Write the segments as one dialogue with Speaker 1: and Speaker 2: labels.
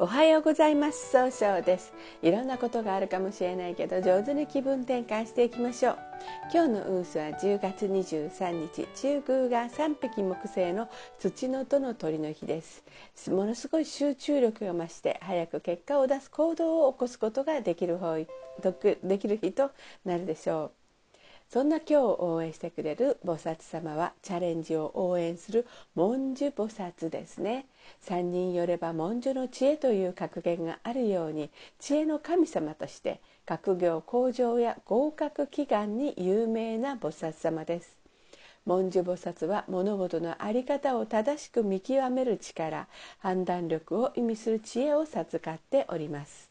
Speaker 1: おはようございます。総称です。いろんなことがあるかもしれないけど上手に気分転換していきましょう。今日の運勢は10月23日中宮が3匹木星の土のとの鳥の日です。ものすごい集中力が増して早く結果を出す行動を起こすことができる方できる日となるでしょう。そんな今日応援してくれる菩薩様はチャレンジを応援する文殊菩薩ですね。三人よれば文殊の知恵という格言があるように知恵の神様として学業向上や合格祈願に有名な菩薩様です。文殊菩薩は物事の在り方を正しく見極める力判断力を意味する知恵を授かっております。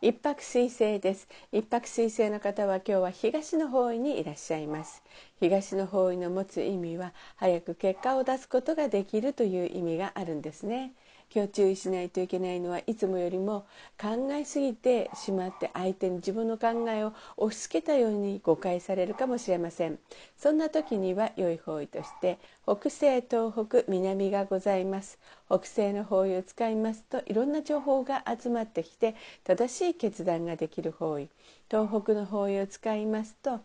Speaker 1: 一泊水星です。一泊水星の方は今日は東の方位にいらっしゃいます。東の方位の持つ意味は早く結果を出すことができるという意味があるんですね。今日注意しないといけないのはいつもよりも考えすぎてしまって相手に自分の考えを押し付けたように誤解されるかもしれません。そんな時には良い方位として北西東北南がございます。北西の方位を使いますといろんな情報が集まってきて正しい決断ができる方位。東北の方位を使いますと、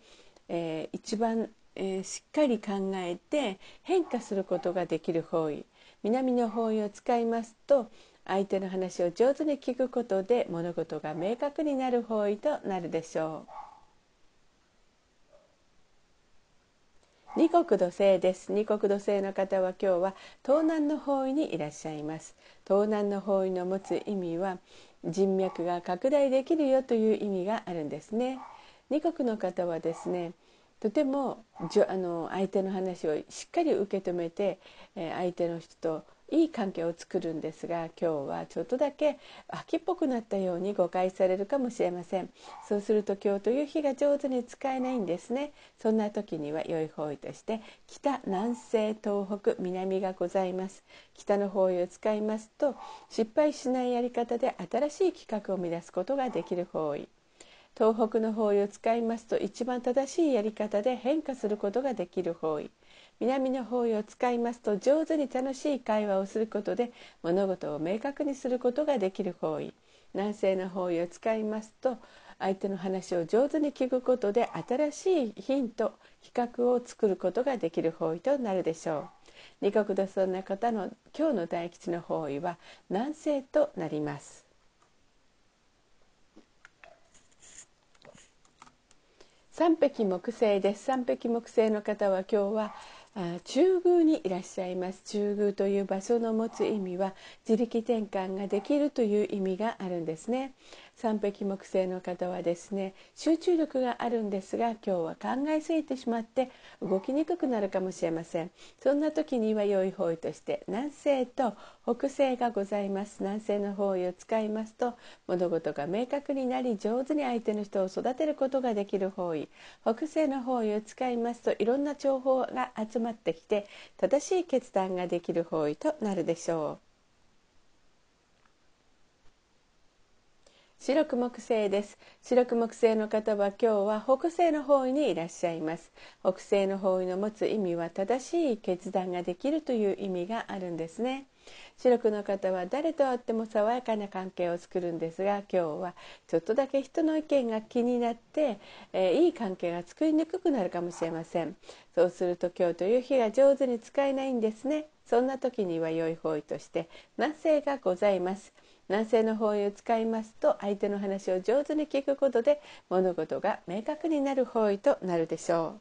Speaker 1: えー、一番、えー、しっかり考えて変化することができる方位。南の方位を使いますと相手の話を上手に聞くことで物事が明確になる方位となるでしょう。二国土星です。二国土星の方は今日は東南の方位にいらっしゃいます。東南の方位の持つ意味は人脈が拡大できるよという意味があるんですね。二国の方はですねとてもあの相手の話をしっかり受け止めて、え相手の人といい関係を作るんですが今日はちょっとだけ秋っぽくなったように誤解されるかもしれません。そうすると今日という日が上手に使えないんですね。そんな時には良い方位として北南西東北南がございます。北の方位を使いますと失敗しないやり方で新しい企画を生み出すことができる方位。東北の方位を使いますと一番正しいやり方で変化することができる方位。南の方位を使いますと上手に楽しい会話をすることで物事を明確にすることができる方位。南西の方位を使いますと相手の話を上手に聞くことで新しいヒント企画を作ることができる方位となるでしょう。二国土そんな方の今日の大吉の方位は南西となります。三匹木星です。三匹木星の方は今日は中宮にいらっしゃいます。中宮という場所の持つ意味は自力転換ができるという意味があるんですね。三匹木星の方はですね集中力があるんですが今日は考えすぎてしまって動きにくくなるかもしれません。そんな時には良い方位として南西と北西がございます。南西の方位を使いますと物事が明確になり上手に相手の人を育てることができる方位。北西の方位を使いますといろんな情報が集まってきて正しい決断ができる方位となるでしょう。白く木星です。白く木星の方は今日は北西の方位にいらっしゃいます。北西の方位の持つ意味は正しい決断ができるという意味があるんですね。白くの方は誰と会っても爽やかな関係を作るんですが今日はちょっとだけ人の意見が気になって、えー、いい関係が作りにくくなるかもしれません。そうすると今日という日が上手に使えないんですね。そんな時には良い方位として南西がございます。南西の方位を使いますと相手の話を上手に聞くことで物事が明確になる方位となるでしょ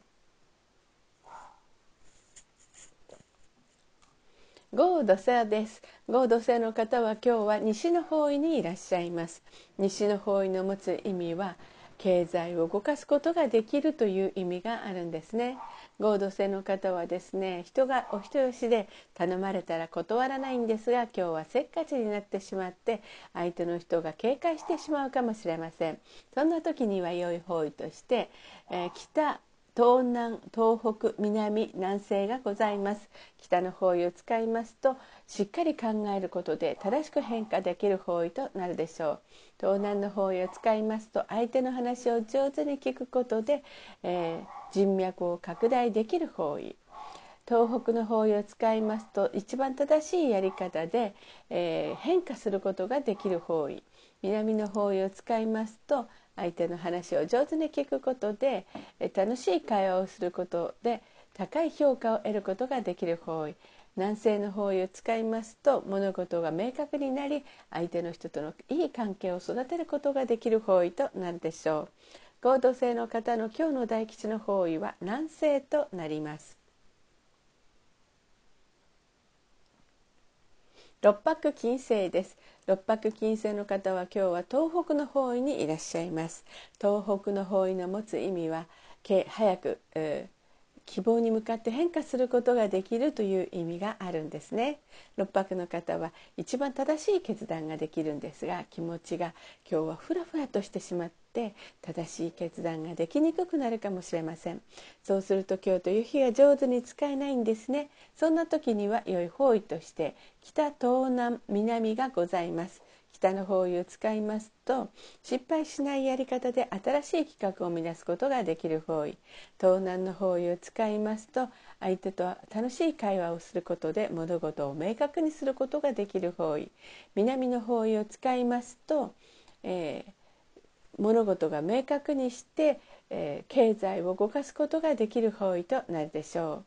Speaker 1: う。ゴード星です。ゴード星の方は今日は西の方位にいらっしゃいます。西の方位の持つ意味は経済を動かすことができるという意味があるんですね。合同性の方はですね人がお人よしで頼まれたら断らないんですが今日はせっかちになってしまって相手の人が警戒してしまうかもしれません。そんな時には良い方位として、えー、北東南東北南南西がございます。北の方位を使いますとしっかり考えることで正しく変化できる方位となるでしょう。東南の方位を使いますと相手の話を上手に聞くことで、えー、人脈を拡大できる方位。東北の方位を使いますと一番正しいやり方で、えー、変化することができる方位。南の方位を使いますと相手の話を上手に聞くことで、え楽しい会話をすることで高い評価を得ることができる方位。南西の方位を使いますと物事が明確になり相手の人とのいい関係を育てることができる方位となるでしょう。合同性の方の今日の大吉の方位は南西となります六白金星です六白金星の方は今日は東北の方位にいらっしゃいます東北の方位の持つ意味は早く、えー希望に向かって変化することができるという意味があるんですね六白の方は一番正しい決断ができるんですが気持ちが今日はふらふらとしてしまって正しい決断ができにくくなるかもしれません。そうすると今日という日が上手に使えないんですね。そんな時には良い方位として北東南南がございます。北の方位を使いますと失敗しないやり方で新しい企画を生み出すことができる方位。東南の方位を使いますと相手と楽しい会話をすることで物事を明確にすることができる方位。南の方位を使いますと、えー、物事が明確にして、えー、経済を動かすことができる方位となるでしょう。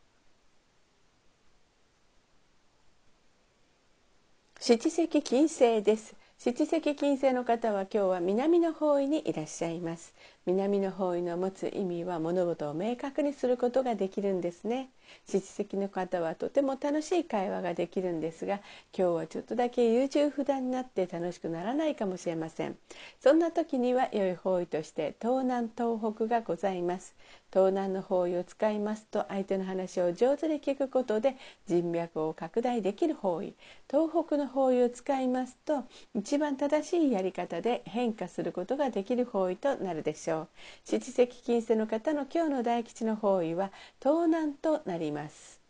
Speaker 1: 七石金星です七石金星の方は今日は南の方位にいらっしゃいます。南の方位の持つ意味は物事を明確にすることができるんですね。七石の方はとても楽しい会話ができるんですが今日はちょっとだけ優柔不断になって楽しくならないかもしれません。そんな時には良い方位として東南東北がございます。東南の方位を使いますと相手の話を上手に聞くことで人脈を拡大できる方位。東北の方位を使いますと一番正しいやり方で変化することができる方位となるでしょう。七石金星の方の今日の大吉の方位は東南となります。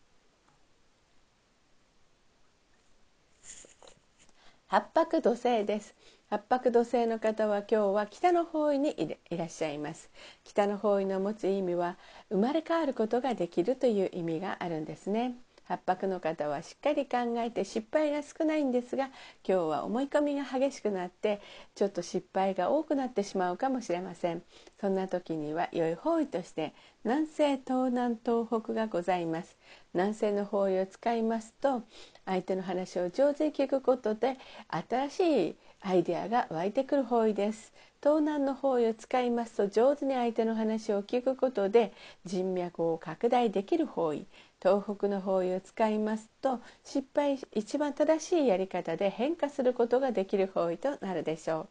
Speaker 1: 八白土星です。八白土星の方は今日は北の方位にいらっしゃいます。北の方位の持つ意味は生まれ変わることができるという意味があるんですね。八白の方はしっかり考えて失敗が少ないんですが今日は思い込みが激しくなってちょっと失敗が多くなってしまうかもしれません。そんな時には良い方位として南西東南東北がございます。南西の方位を使いますと相手の話を上手に聞くことで新しいアイデアが湧いてくる方位です。東南の方位を使いますと上手に相手の話を聞くことで人脈を拡大できる方位東北の方位を使いますと失敗一番正しいやり方で変化することができる方位となるでしょう。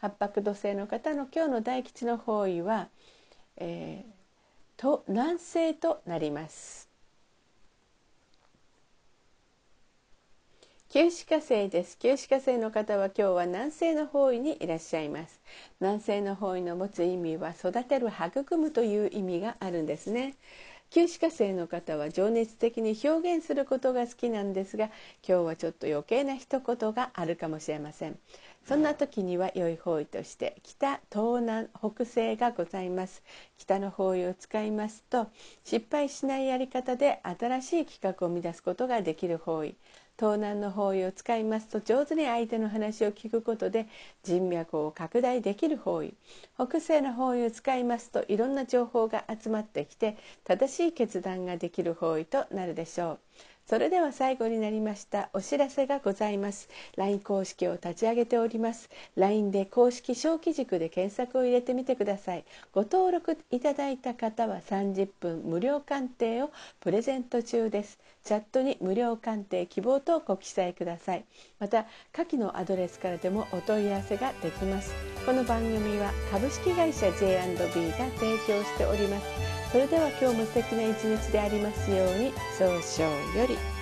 Speaker 1: 八白土星の方の今日の大吉の方位は、えー、と南西となります。旧歯科生です。旧歯科生の方は今日は南西の方位にいらっしゃいます。南西の方位の持つ意味は育てる育むという意味があるんですね。旧歯科生の方は情熱的に表現することが好きなんですが今日はちょっと余計な一言があるかもしれません。そんな時には良い方位として北東南北西がございます。北の方位を使いますと失敗しないやり方で新しい企画を生み出すことができる方位。東南の方位を使いますと上手に相手の話を聞くことで人脈を拡大できる方位。北西の方位を使いますといろんな情報が集まってきて正しい決断ができる方位となるでしょう。それでは最後になりましたお知らせがございます。LINE 公式を立ち上げております。LINE で公式小規軸で検索を入れてみてください。ご登録いただいた方は30分無料鑑定をプレゼント中です。チャットに無料鑑定希望とご記載ください。また下記のアドレスからでもお問い合わせができます。この番組は株式会社 J&B が提供しております。それでは今日も素敵な一日でありますように。早々より。